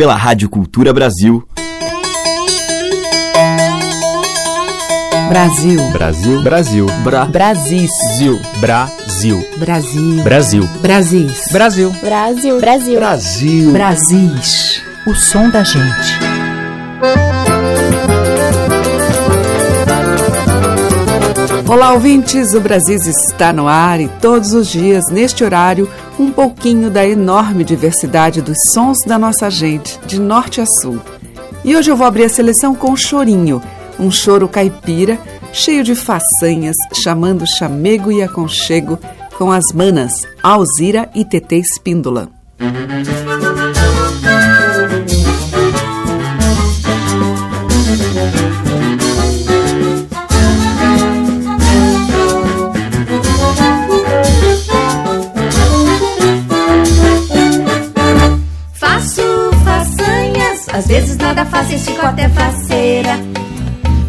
pela Rádio Cultura Brasil. Brasil. Brasil. Brasil. Bra. Brasis. Zil. Brasil. Brasil. Brasil. Brasis. Brasil. Brasil. Brasil. Brasil. Brasis. O som da gente. Olá, ouvintes! O Brasis está no ar e todos os dias, neste horário, um pouquinho da enorme diversidade dos sons da nossa gente, de norte a sul. E hoje eu vou abrir a seleção com Chorinho, um choro caipira, cheio de façanhas, chamando chamego e aconchego com as manas Alzira e Tetê Espíndola. Às vezes nada fáceis, fico até faceira.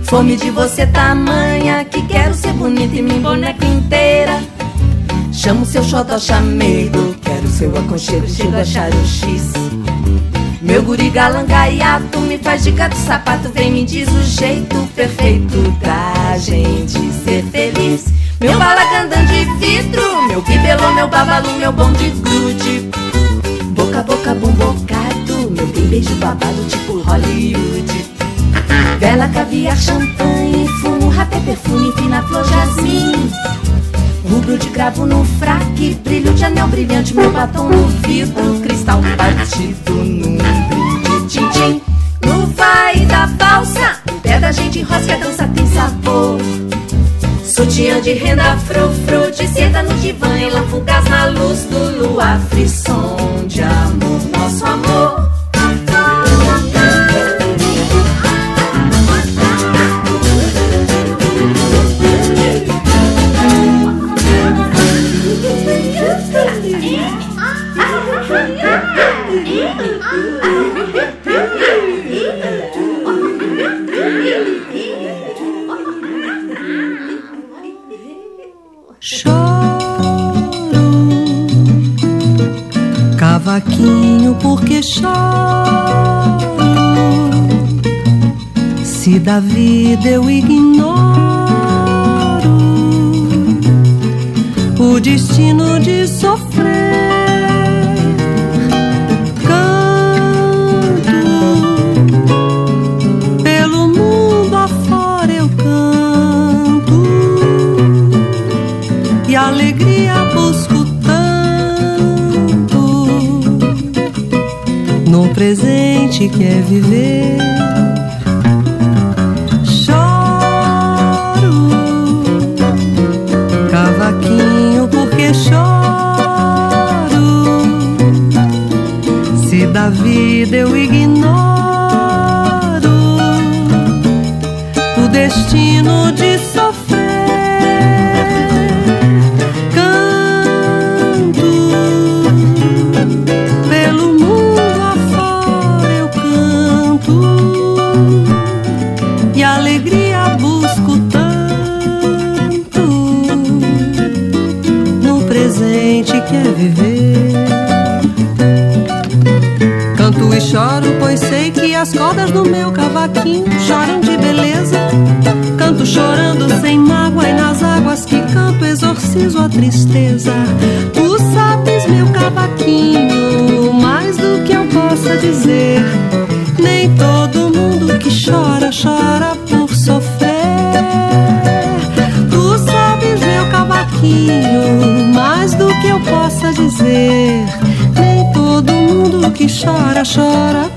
Fome de você tamanha, que quero ser bonita e me boneca inteira. Chamo seu xodó chamego, quero seu aconchego, chego a achar o X. Meu guri galangaiato me faz de gato sapato, vem me diz o jeito perfeito da gente ser feliz. Meu balagandã de vidro, meu bibelô, meu babalu, meu bom de grude. Boca, boca, bom bocado, meu bem beijo babado tipo Hollywood. Vela, caviar, champanhe, fumo, rapé, perfume, fina flor, jasmim. Rubro de cravo no fraque, brilho de anel brilhante, meu batom no vidro, cristal batido num brilho de tim-tim. No vai da valsa, o pé da gente enrosca, dança tem sabor. Sutiã de renda, frufru, de seda no divã, ela fugaz na luz do luar, frisson de amor. Porque choro. Se da vida eu ignoro o destino de sofrer. Presente que é viver. Choro, cavaquinho, porque choro. Se da vida eu ignoro o destino de presente que é viver. Canto e choro, pois sei que as cordas do meu cavaquinho choram de beleza. Canto chorando sem mágoa e nas águas que canto exorcizo a tristeza. Tu sabes, meu cavaquinho, mais do que eu possa dizer. Nem todo mundo que chora, chora por sofrer. Tu sabes, meu cavaquinho, Nem todo mundo que chora, chora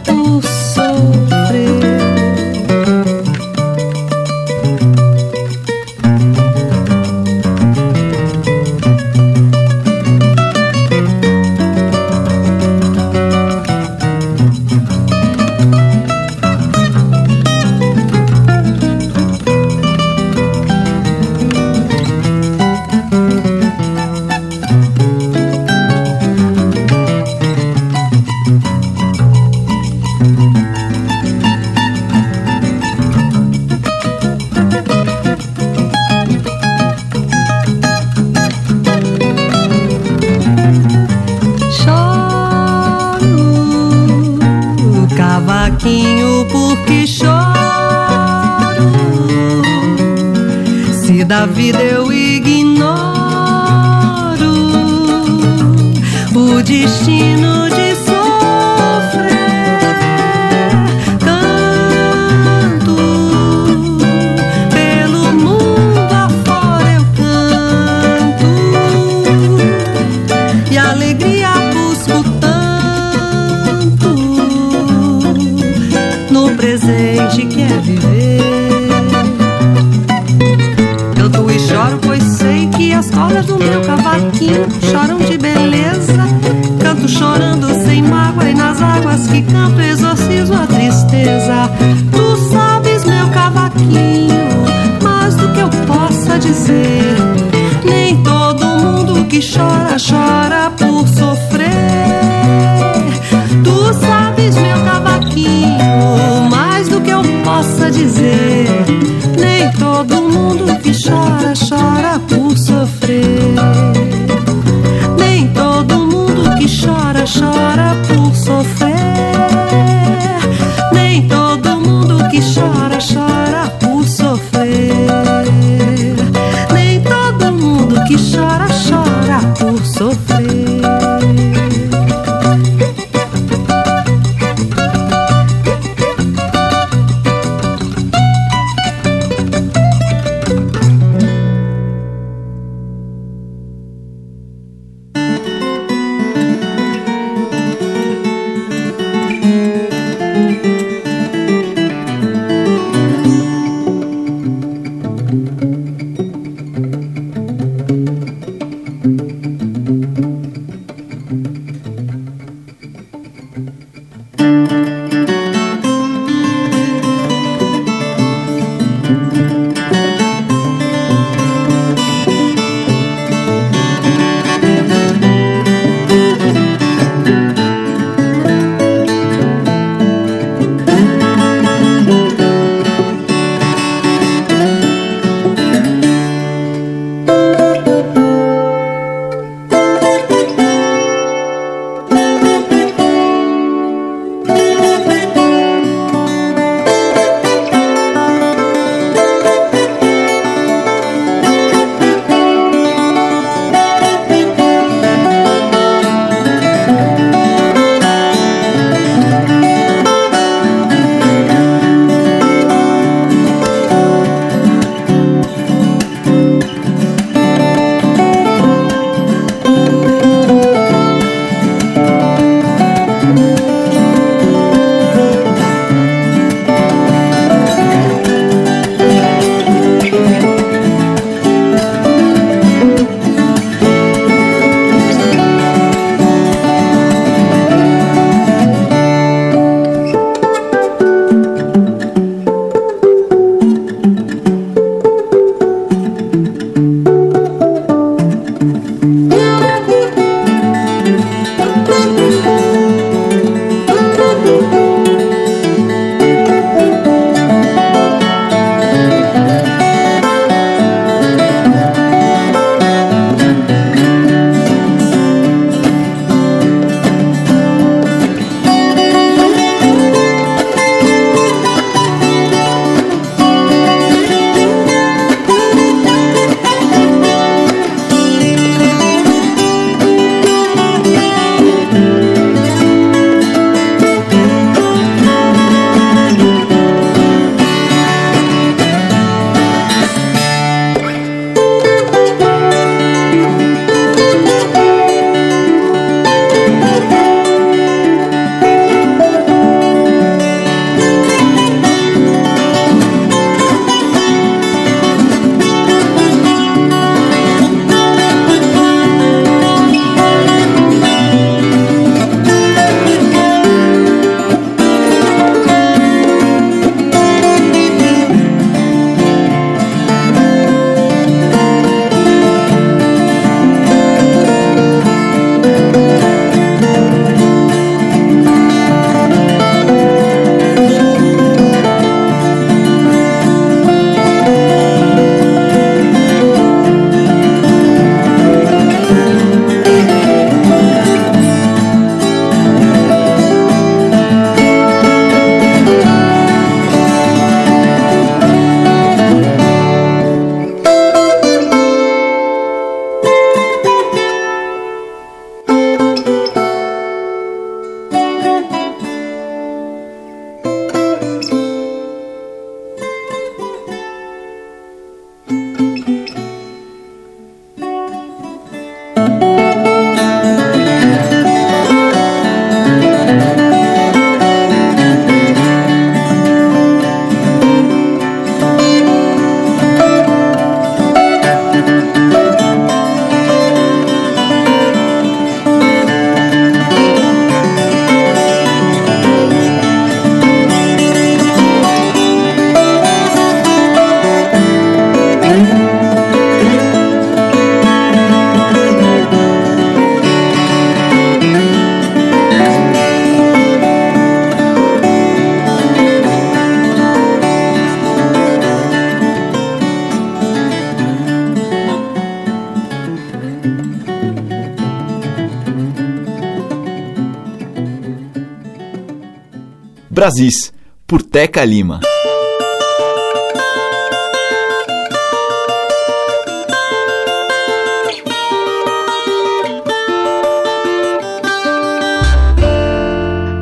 Brasis, por Teca Lima.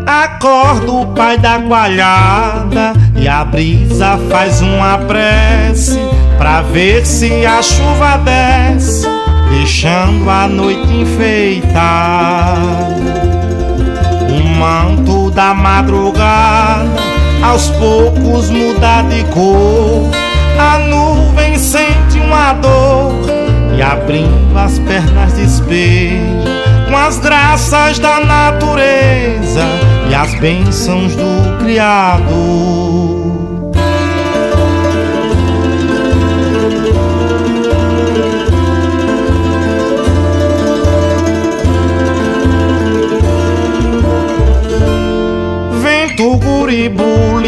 Acorda o pai da coalhada e a brisa faz uma prece pra ver se a chuva desce, deixando a noite enfeitada manto da madrugada aos poucos muda de cor. A nuvem sente uma dor e abrindo as pernas despeja com as graças da natureza e as bênçãos do Criador.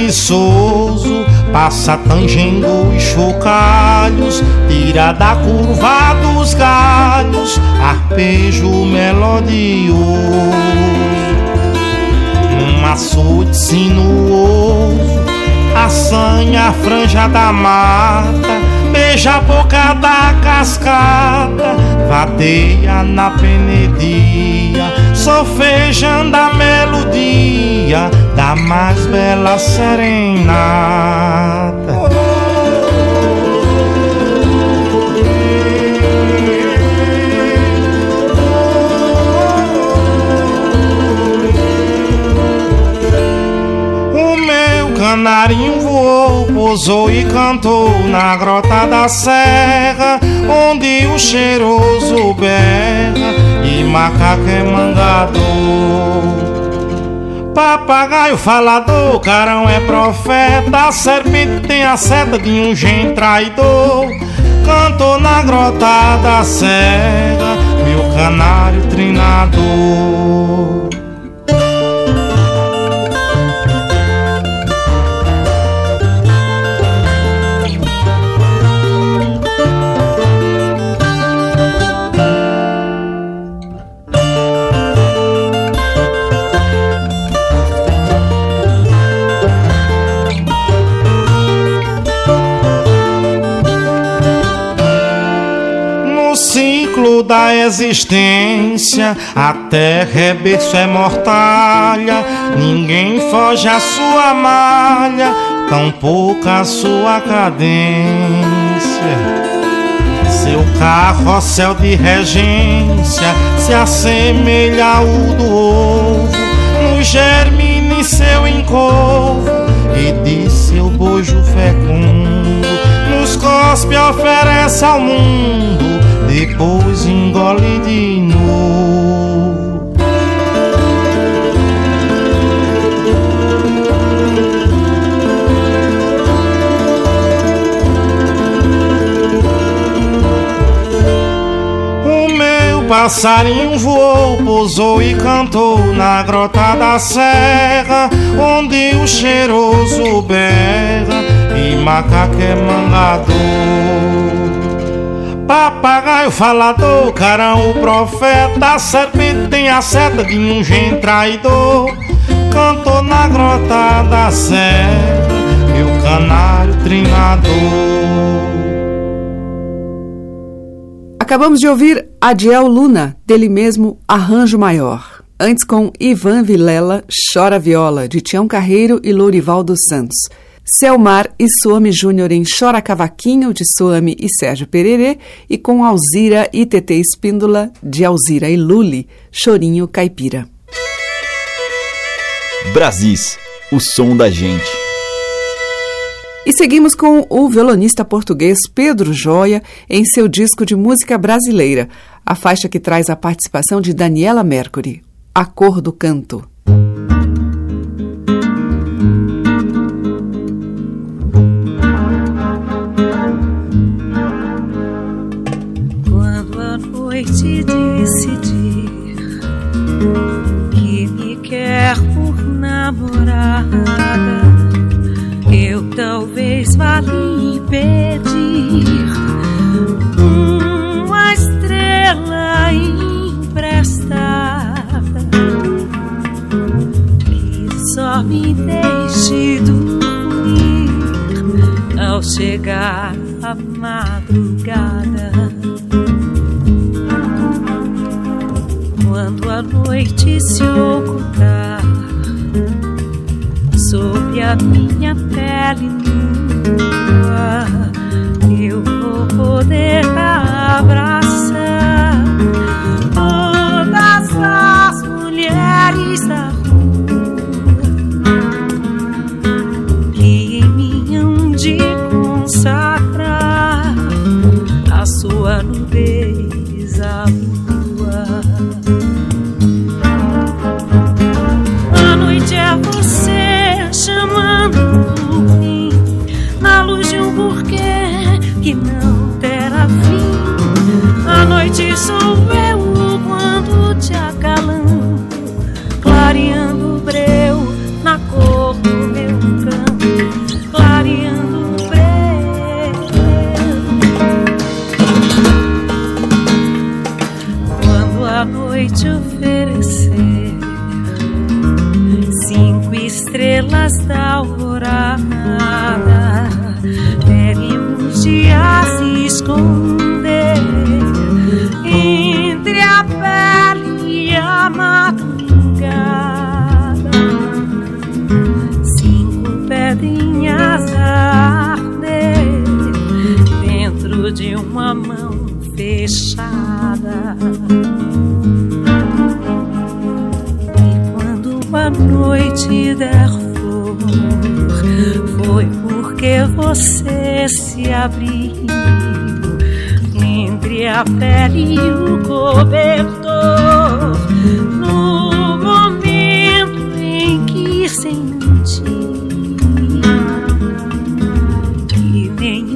Buliçoso Passa tangendo os chocalhos Tira da curva dos galhos Arpejo melodioso. Um açude sinuoso Assanha a franja da mata Beija a boca da cascata Vadeia na penedia Sofejando a melodia da mais bela serenata. O meu canarinho voou, pousou e cantou na grota da serra, onde o cheiroso berra e macaco é mangador. Papagaio falador, carão é profeta, serpente tem a seta de um gen traidor. Cantou na grota da serra, meu canário trinador. Da existência, a terra é berço, é mortalha, ninguém foge à sua malha, tão pouca a sua cadência. Seu carrossel de regência se assemelha ao do ovo, no germine seu encovo e de seu bojo fecundo, nos cospe oferece ao mundo depois engole de novo. O meu passarinho voou, pousou e cantou na grota da serra, onde o cheiroso berra e macaco é mangador. Papagaio falador, carão o profeta, serpente tem a seta de um gen traidor. Cantou na grota da serra, meu canário trinador. Acabamos de ouvir Adiel Luna, dele mesmo Arranjo Maior. Antes com Ivan Vilela, Chora Viola, de Tião Carreiro e Lourival dos Santos. Selmar e Suame Júnior em Chora Cavaquinho, de Suame e Sérgio Pererê, e com Alzira e TT Espíndola, de Alzira e Luli, Chorinho Caipira. Brasis, o som da gente. E seguimos com o violonista português Pedro Joia em seu disco de música brasileira, a faixa que traz a participação de Daniela Mercury, A Cor do Canto. namorada, eu talvez vá lhe pedir uma estrela emprestada que só me deixe dormir ao chegar a madrugada. Quando a noite se ocultar sobre a minha pele nua. Eu vou poder abraçar todas as mulheres da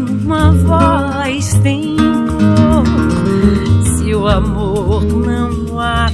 uma voz tem cor. Se o amor não há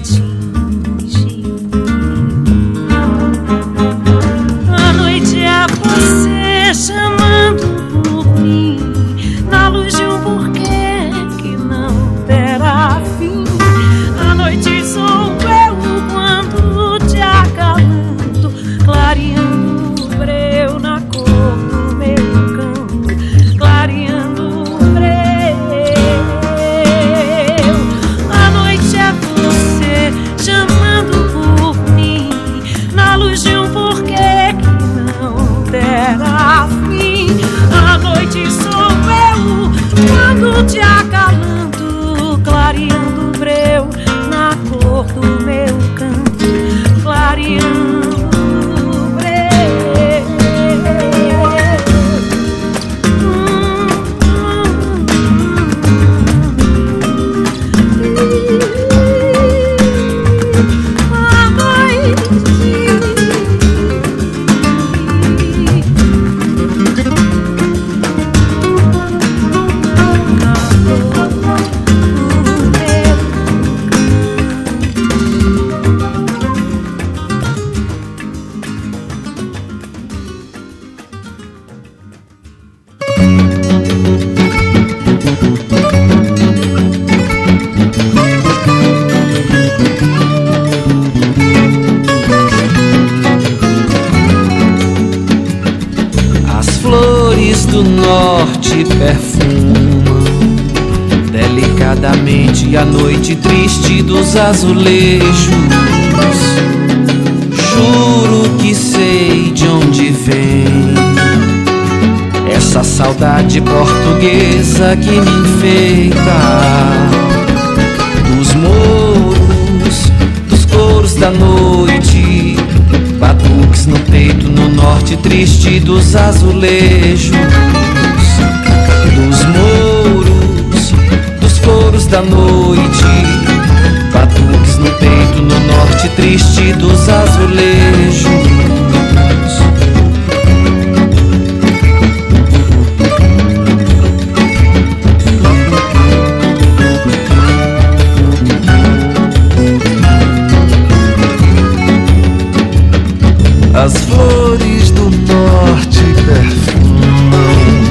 vestidos azulejos. Juro que sei de onde vem essa saudade portuguesa que me enfeita. Dos moros, dos coros da noite, batuques no peito, no norte triste dos azulejos. Dos moros, dos coros da noite no norte triste dos azulejos. As flores do norte perfumam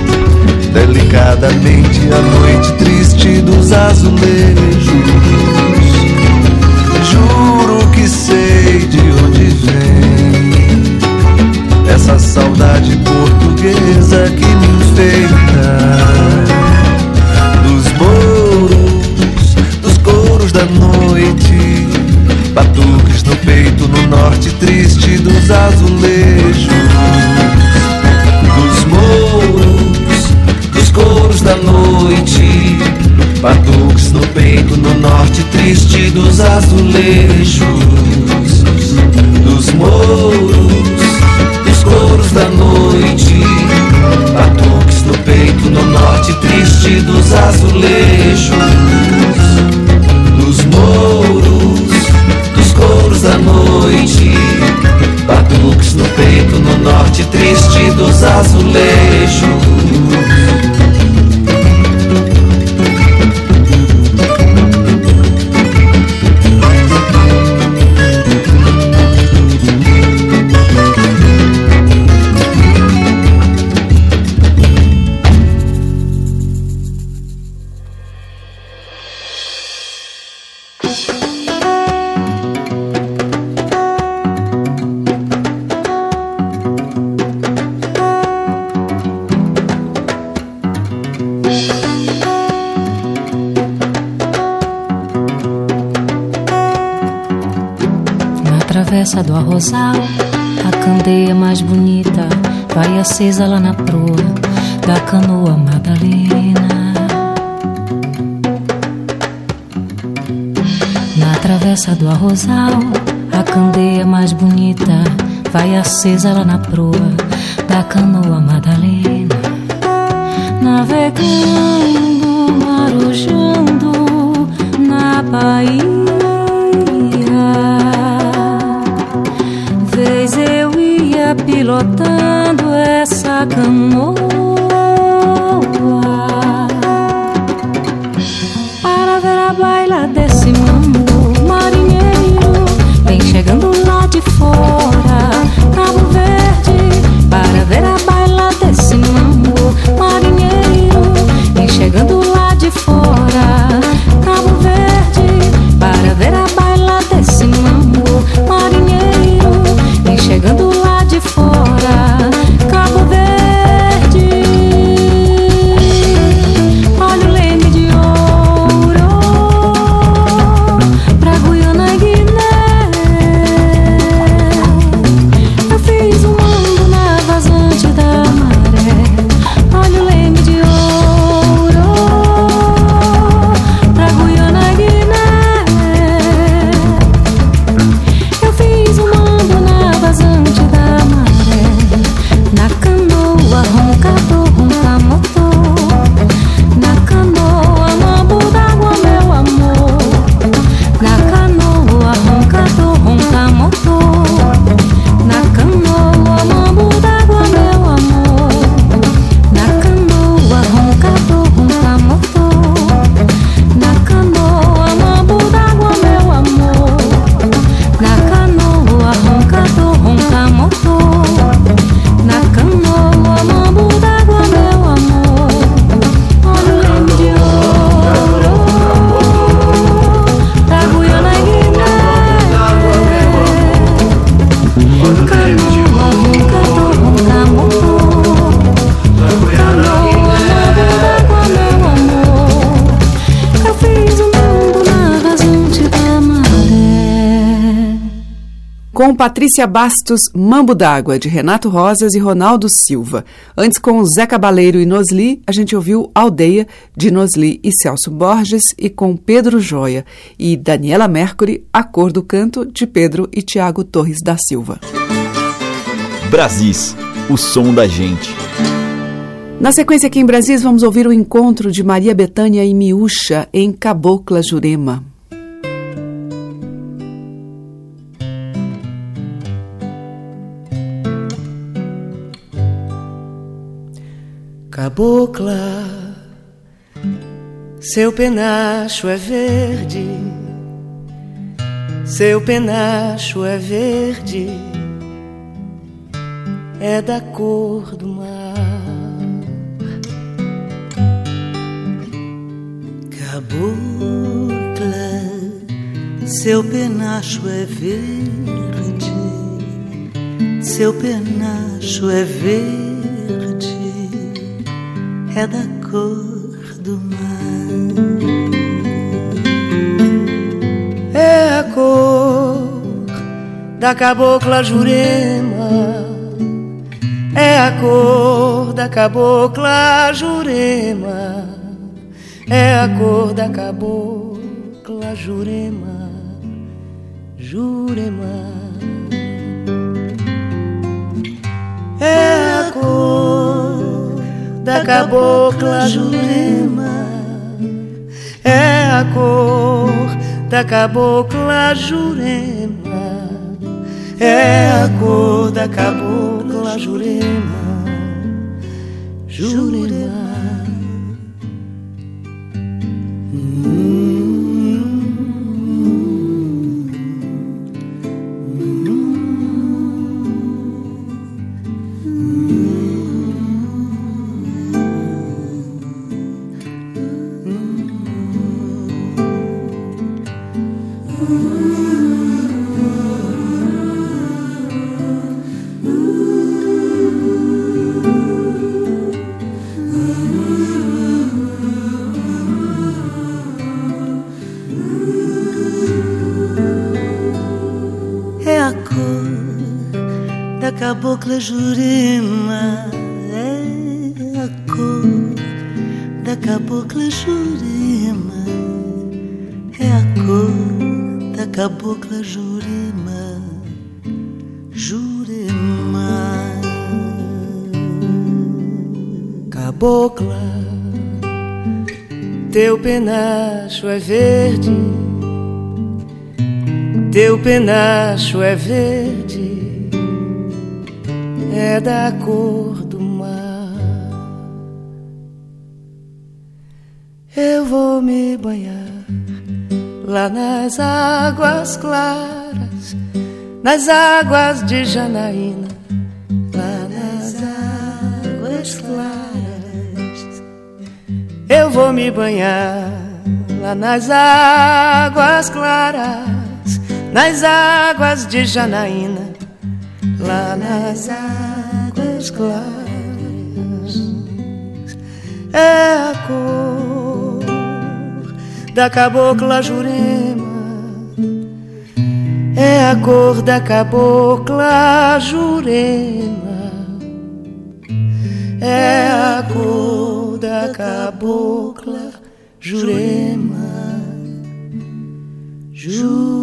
delicadamente a noite triste dos azulejos. Essa saudade portuguesa que me enfeita. Dos mouros, dos coros da noite, batuques no peito, no norte triste dos azulejos. Dos mouros, dos coros da noite, batuques no peito, no norte triste dos azulejos dos mouros, da noite, batuques no peito, no norte triste dos azulejos, dos mouros, dos coros da noite, batuques no peito, no norte triste dos azulejos. A candeia mais bonita vai acesa lá na proa da canoa Madalena. Na travessa do arrozal, a candeia mais bonita vai acesa lá na proa da canoa Madalena. Navegando, marujando na Bahia. Pilotando essa canoa. Para ver a baila desse mambo marinheiro vem chegando lá de fora Cabo Verde para ver a baila Com Patrícia Bastos, Mambo d'Água, de Renato Rosas e Ronaldo Silva. Antes, com Zé Cabaleiro e Nosli, a gente ouviu Aldeia, de Nosli e Celso Borges, e com Pedro Joia. E Daniela Mercury, A Cor do Canto, de Pedro e Tiago Torres da Silva. Brasis, o som da gente. Na sequência aqui em Brasis, vamos ouvir o encontro de Maria Betânia e Miúcha em Cabocla Jurema. Cabocla, seu penacho é verde, seu penacho é verde, é da cor do mar. Cabocla, seu penacho é verde, Seu penacho é verde, é da cor do mar. É a cor da cabocla Jurema. É a cor da cabocla Jurema. É a cor da cabocla Jurema. Jurema. é a cor da cabocla Jurema, é a cor. Da cabocla Jurema, é a cor. Da cabocla Jurema, Jurema. Cabocla Jurema é a cor da cabocla Jurema. É a cor da cabocla Jurema. Jurema. Cabocla teu penacho é verde. Teu penacho é verde é da cor do mar. Eu vou me banhar lá nas águas claras, nas águas de Janaína, lá nas águas claras. Eu vou me banhar lá nas águas claras, nas águas de Janaína lá nas águas claras. É a cor da cabocla Jurema. É a cor da cabocla Jurema. É a cor da cabocla Jurema. Jurema.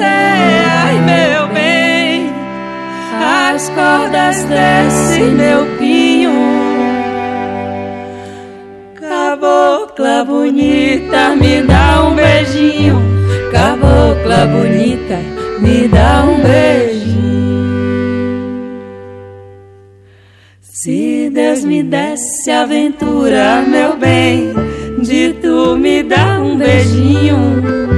Ai, meu bem, as cordas desse meu pinho. Cabocla bonita, me dá um beijinho. Cabocla bonita, me dá um beijinho. Se Deus me desse aventura, meu bem, de tu me dá um beijinho.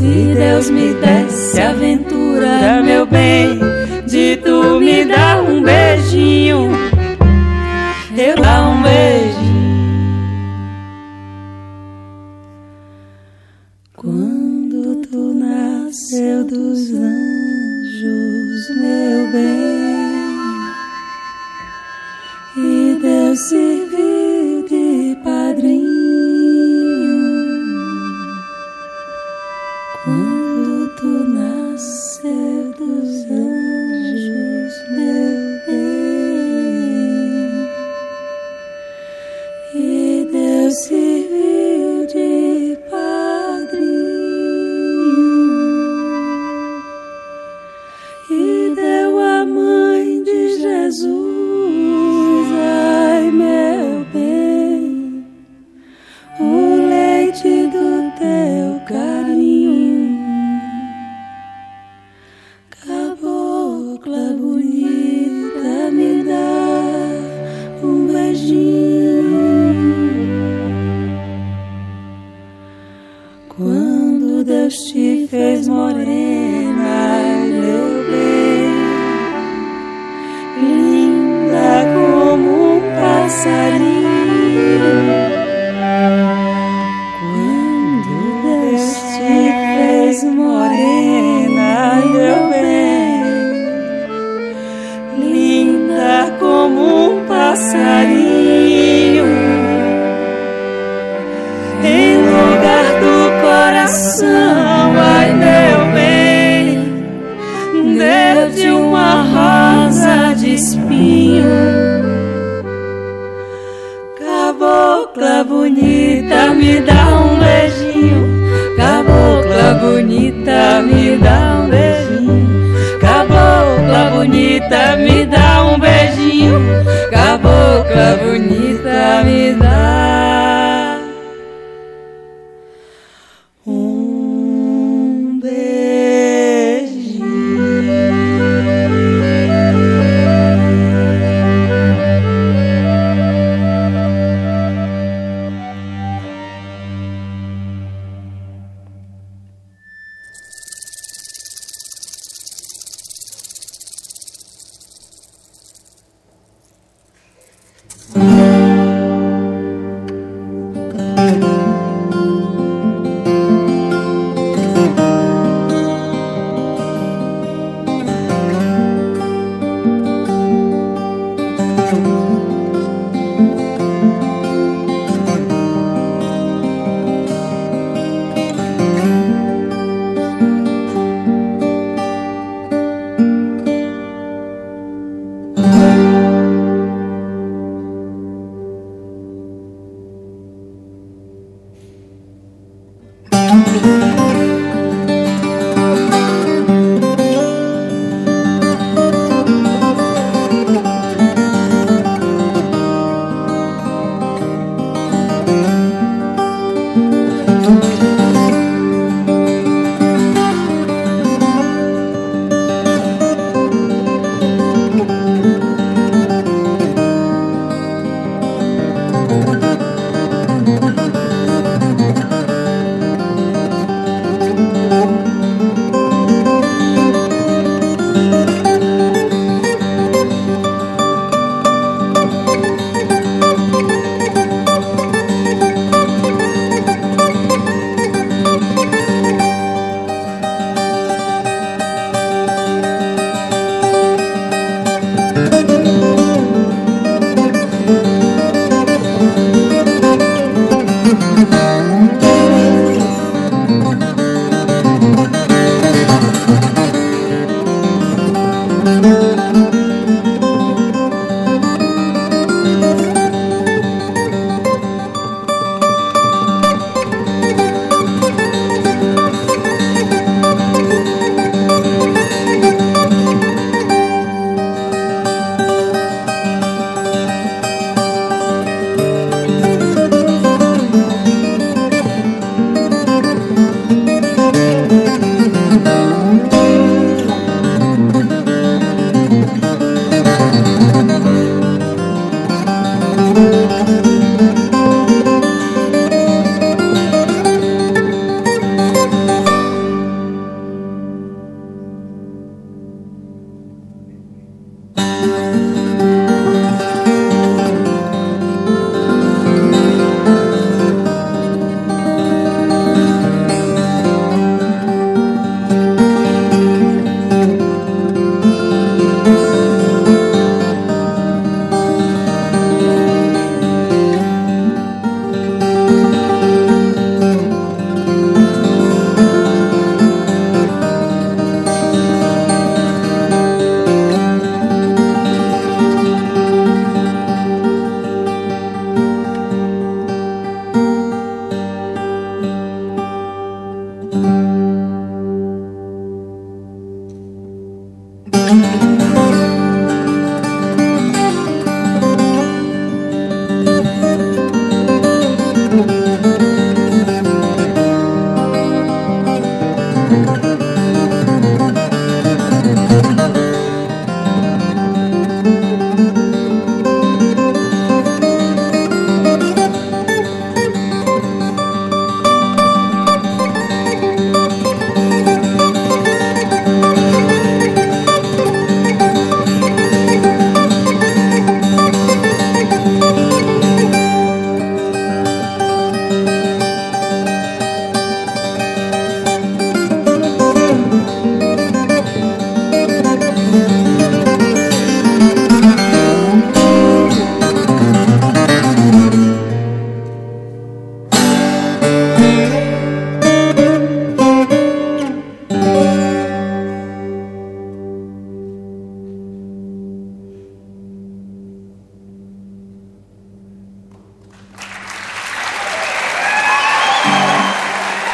Se Deus me desse aventura, meu bem, de tu me dá um beijinho. Eu dá um beijinho. Um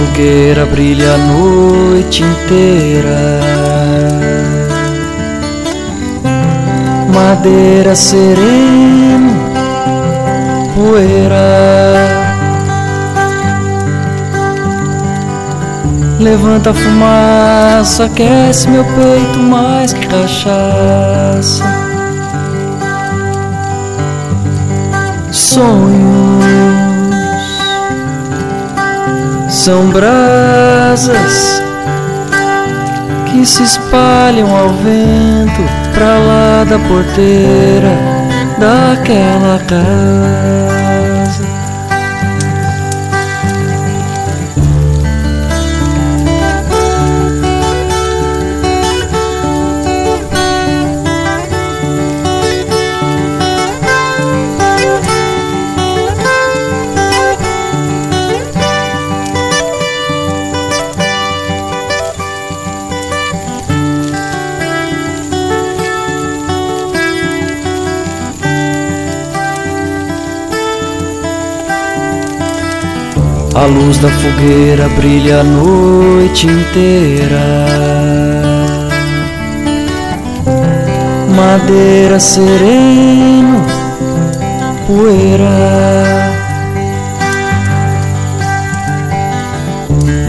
Fogueira brilha a noite inteira. Madeira sereno, poeira. Levanta a fumaça, aquece meu peito mais que cachaça. Sonhos são brasas que se espalham ao vento pra lá da porteira daquela casa. Luz da fogueira brilha a noite inteira. Madeira sereno, poeira.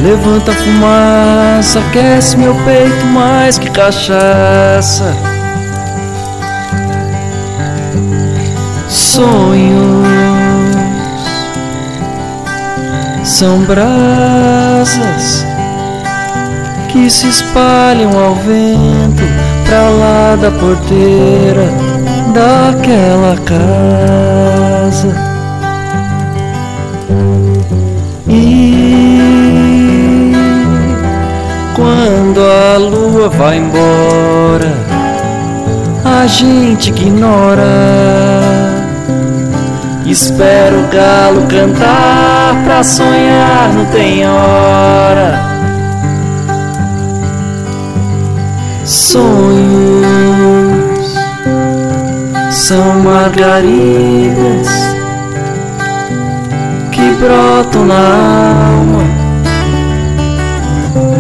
Levanta a fumaça, aquece meu peito mais que cachaça. Sonhos são brasas que se espalham ao vento pra lá da porteira daquela casa. E quando a lua vai embora, a gente ignora. Espero o galo cantar pra sonhar, não tem hora. Sonhos são margaridas que brotam na alma,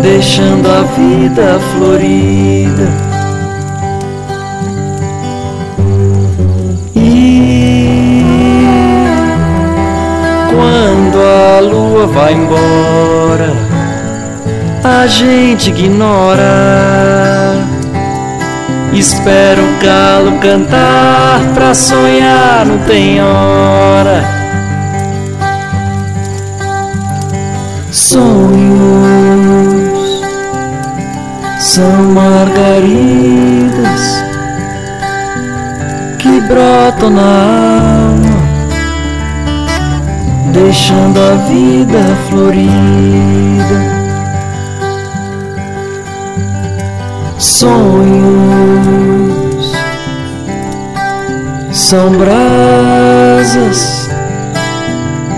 deixando a vida florida. A lua vai embora, a gente ignora. Espera o galo cantar pra sonhar, não tem hora. Sonhos são margaridas que brotam na alma deixando a vida florida. Sonhos são brasas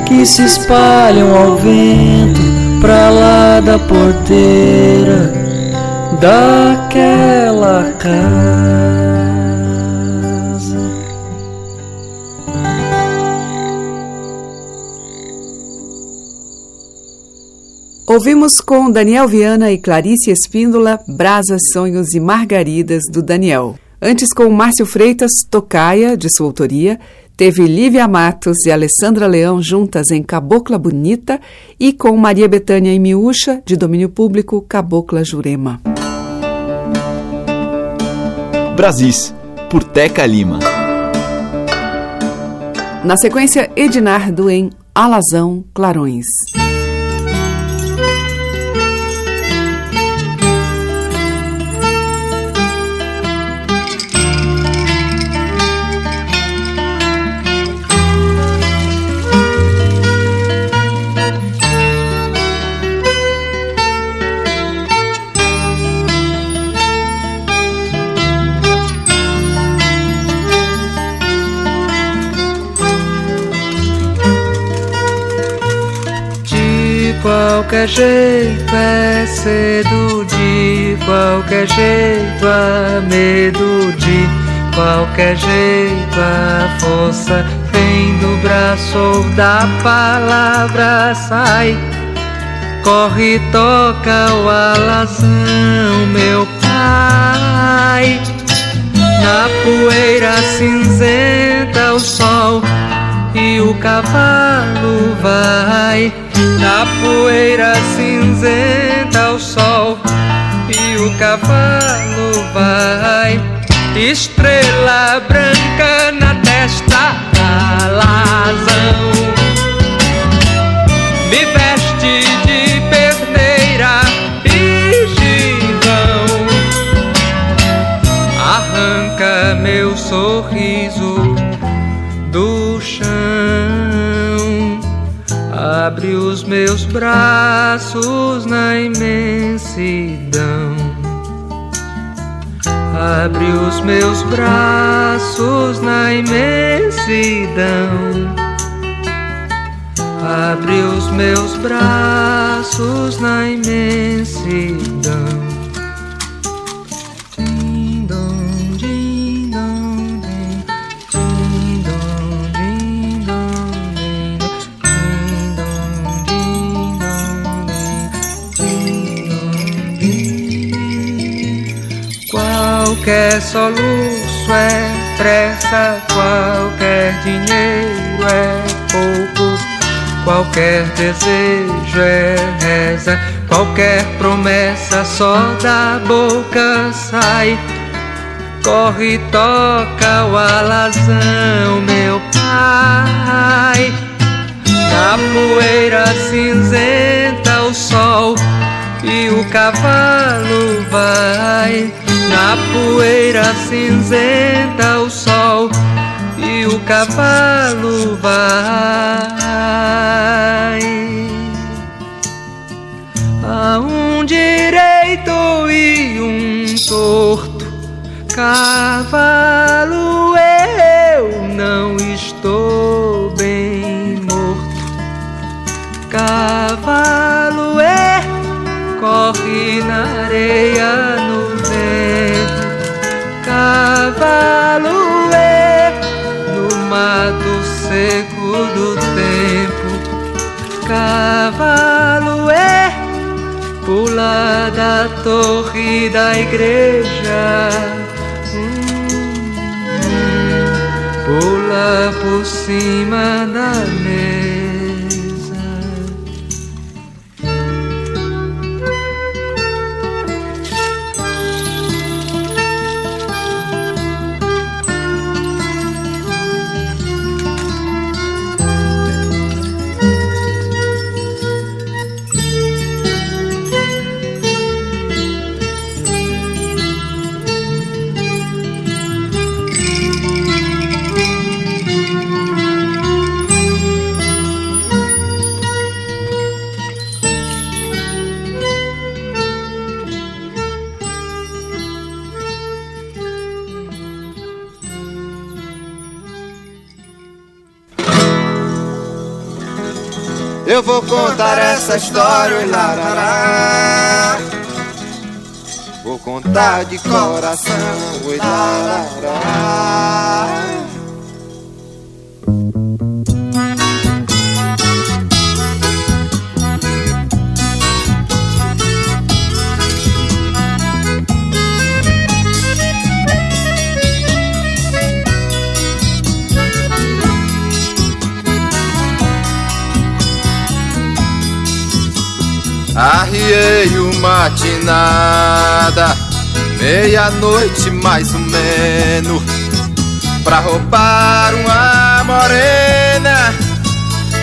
que se espalham ao vento pra lá da porteira daquela casa. Ouvimos com Daniel Viana e Clarice Espíndola Brasas, Sonhos e Margaridas, do Daniel. Antes, com Márcio Freitas, Tocaia, de sua autoria, teve Lívia Matos e Alessandra Leão juntas em Cabocla Bonita e com Maria Betânia e Miúcha, de domínio público, Cabocla Jurema. Brasis, por Teca Lima. Na sequência, Ednardo em Alazão Clarões. Qualquer jeito é cedo, de qualquer jeito há medo, de qualquer jeito a força vem do braço ou da palavra sai. Corre, toca o alazão, meu pai. Na poeira cinzenta o sol e o cavalo vai na poeira cinzenta o sol e o cavalo vai. Estrela branca na testa, alazão. Me Abre os meus braços na imensidão. Abre os meus braços na imensidão. Abre os meus braços na imensidão. Qualquer soluço é pressa, qualquer dinheiro é pouco, qualquer desejo é reza, qualquer promessa só da boca sai. Corre, toca o alazão, meu pai. Na poeira cinzenta o sol e o cavalo vai na poeira cinzenta o sol e o cavalo vai. A um direito e um torto cavalo da torre da igreja. Hum, pula por cima da mesa. Contar essa história, oi. Vou contar de coração, oi, larará. Arriei uma matinada, meia-noite mais ou menos, pra roubar uma morena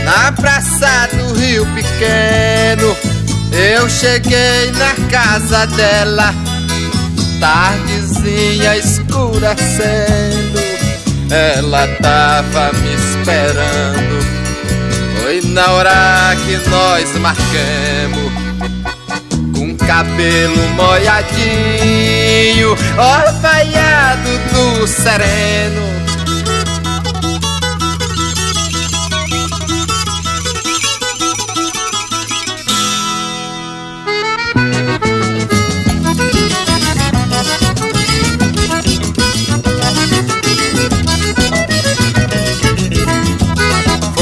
Na praça do Rio Pequeno, eu cheguei na casa dela, tardezinha escurecendo. Ela tava me esperando. Foi na hora que nós marcamos cabelo molhadinho Orvalhado do sereno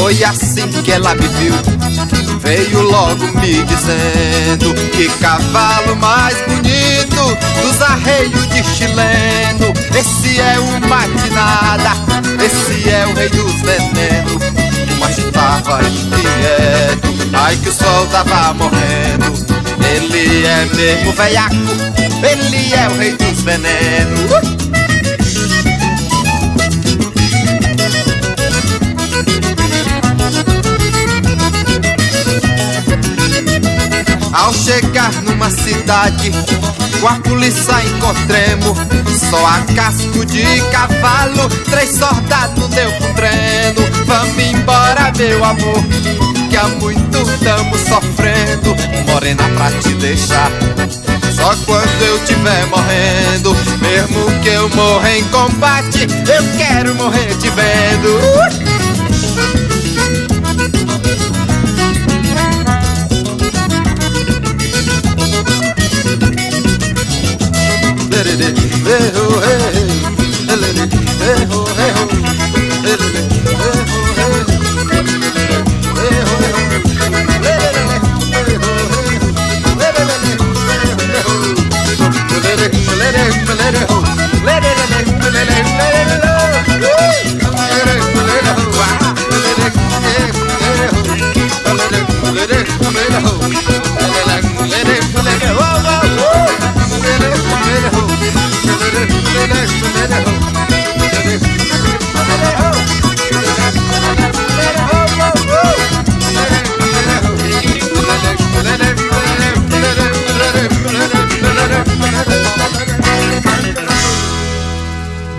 Foi assim que ela me viu. Veio logo me dizendo que cavalo mais bonito dos arreios de chileno. Esse é o matinada, esse é o rei dos venenos. Mas tava inquieto, ai que o sol tava morrendo. Ele é mesmo veiaco, ele é o rei dos venenos. Uh! Ao chegar numa cidade, com a polícia encontremos Só a casco de cavalo, três soldados deu pro treino Vamos embora, meu amor, que há muito estamos sofrendo. Morena pra te deixar só quando eu tiver morrendo. Mesmo que eu morra em combate Eu quero morrer te vendo uh!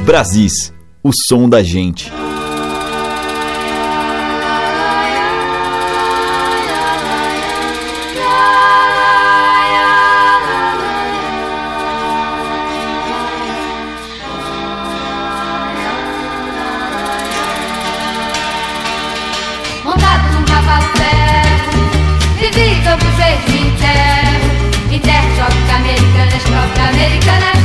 Brasis, o som da gente. Vivi Em terra trópica americanas, trópica americanas, trópica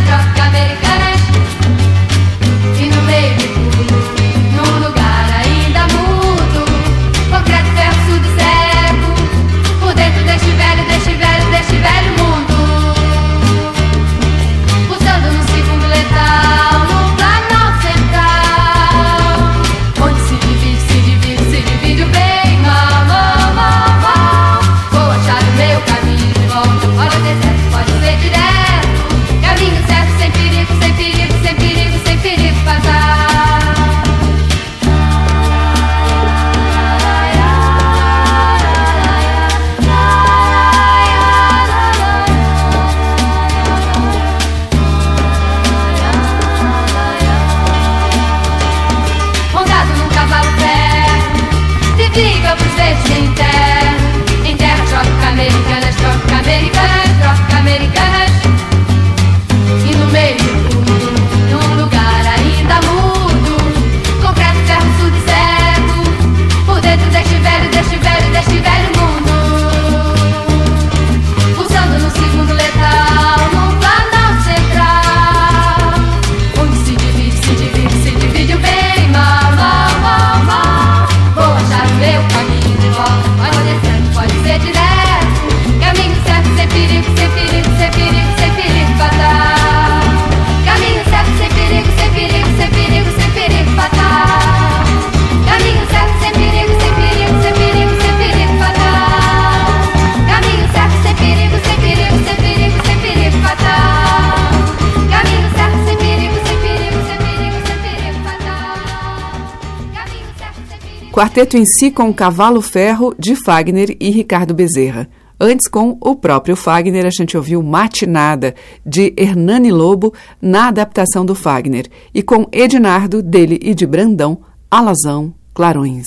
Quarteto em si com Cavalo Ferro, de Fagner e Ricardo Bezerra. Antes, com o próprio Fagner, a gente ouviu Matinada, de Hernani Lobo, na adaptação do Fagner. E com Ednardo, dele e de Brandão, Alazão, Clarões.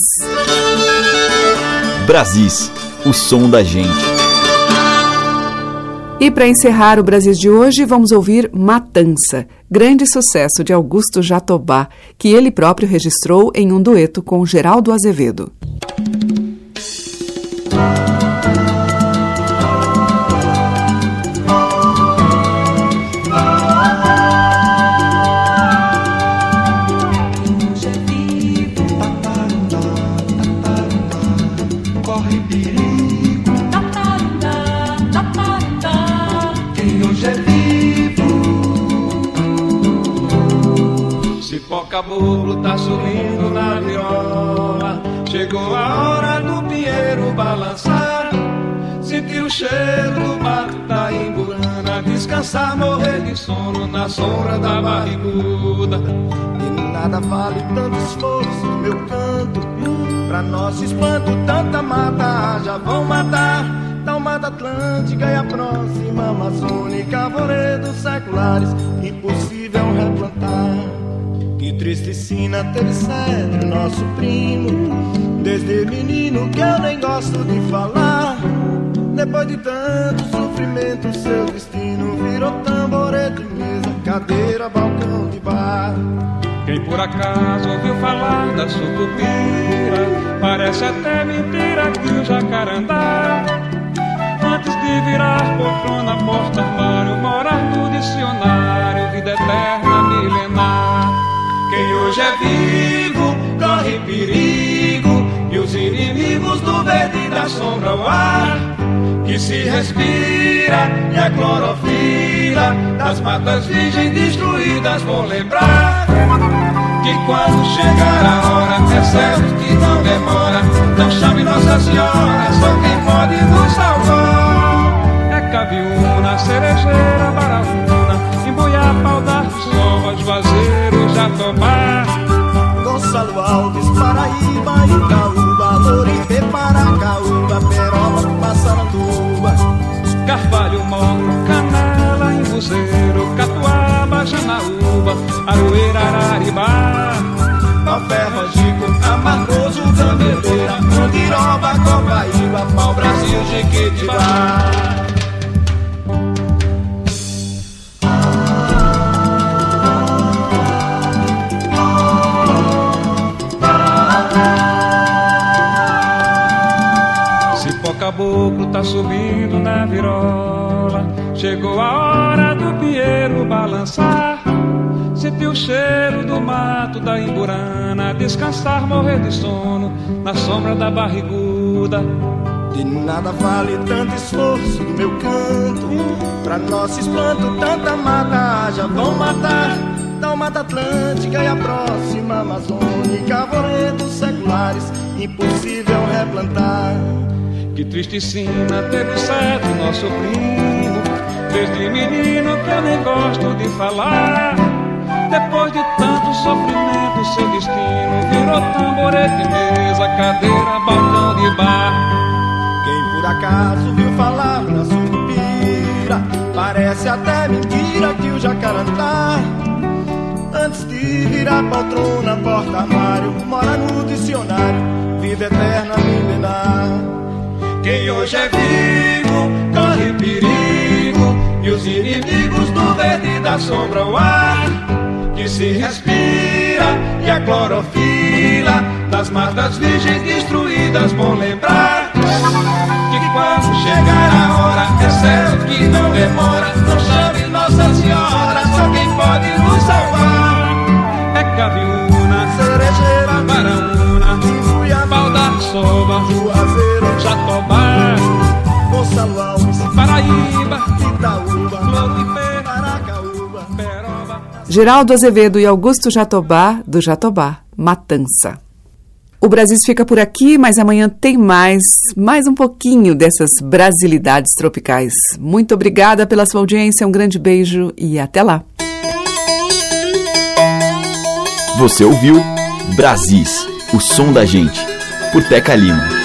Brasis, o som da gente. E para encerrar o Brasil de hoje, vamos ouvir Matança, grande sucesso de Augusto Jatobá, que ele próprio registrou em um dueto com Geraldo Azevedo. Caboclo tá subindo na viola. Chegou a hora do pinheiro balançar. Sentir o cheiro do mato da emburana. Descansar, morrer de sono na sombra da barriguda. E nada vale tanto esforço, meu canto. Pra nosso espanto, tanta mata já vão matar. Tal mata Atlântica e a próxima Amazônica. Arvoredos seculares, impossível replantar. Triste sina teve sempre nosso primo. Desde menino que eu nem gosto de falar. Depois de tanto sofrimento seu destino Virou tamborete, mesa, cadeira, balcão de bar. Quem por acaso ouviu falar da sucupira Parece até mentira que o jacarandá. Antes de virar poltrona, porta, armário Morar no dicionário, vida eterna, milenar quem hoje é vivo corre perigo e os inimigos do verde da sombra ao ar que se respira e a clorofila das matas virgens destruídas vão lembrar que quando chegar a hora é certo que não demora não chame Nossa Senhora só quem pode nos salvar. É Caviúna, Cerejeira, Dardo, Sovas, Juazeiro Jatobá Gonçalo Alves, Paraíba, Itaúba Lorite, Paracaúba, Peroba, Passaranduba. Carvalho, Morro, Canela, Embuzeiro, Catuaba, Janaúba, Aroeira, Araribá. Pafé, Rogico, Amargoso, Gameleira, Mandiroba, Copaíba, Pau Brasil, Jequitibá caboclo tá subindo na virola. Chegou a hora do pinheiro balançar. Sentiu o cheiro do mato da imburana. Descansar, morrer de sono na sombra da barriguda. De nada vale tanto esforço do meu canto. Pra nosso espanto, tanta mata já vão matar. Da Mata Atlântica e a próxima Amazônica. Arvoredos seculares, impossível replantar. Que triste sina teve certo nosso primo. Desde menino que eu nem gosto de falar. Depois de tanto sofrimento seu destino Virou tamborete, mesa, cadeira, balcão de bar. Quem por acaso viu falar na sucupira Parece até mentira que o jacarandá. Antes de virar poltrona, porta-armário Mora no dicionário, vida eterna milenar quem hoje é vivo corre perigo. E os inimigos do verde da sombra ao ar que se respira. E a clorofila das matas virgens destruídas vão lembrar que quando chegar a hora é certo que não demora. Não chame Nossa Senhora só quem pode nos salvar. É Caviúna, Cerejeira, Baraúna, Pau da Juazeiro, Jatobá, Gonçalo Alves, Paraíba, Itaúba, Floripe, Paracaúba, Peroba. Geraldo Azevedo e Augusto Jatobá, do Jatobá, Matança. O Brasil fica por aqui, mas amanhã tem mais, mais um pouquinho dessas brasilidades tropicais. Muito obrigada pela sua audiência, um grande beijo e até lá. Você ouviu Brasis, o som da gente por Teca Lima.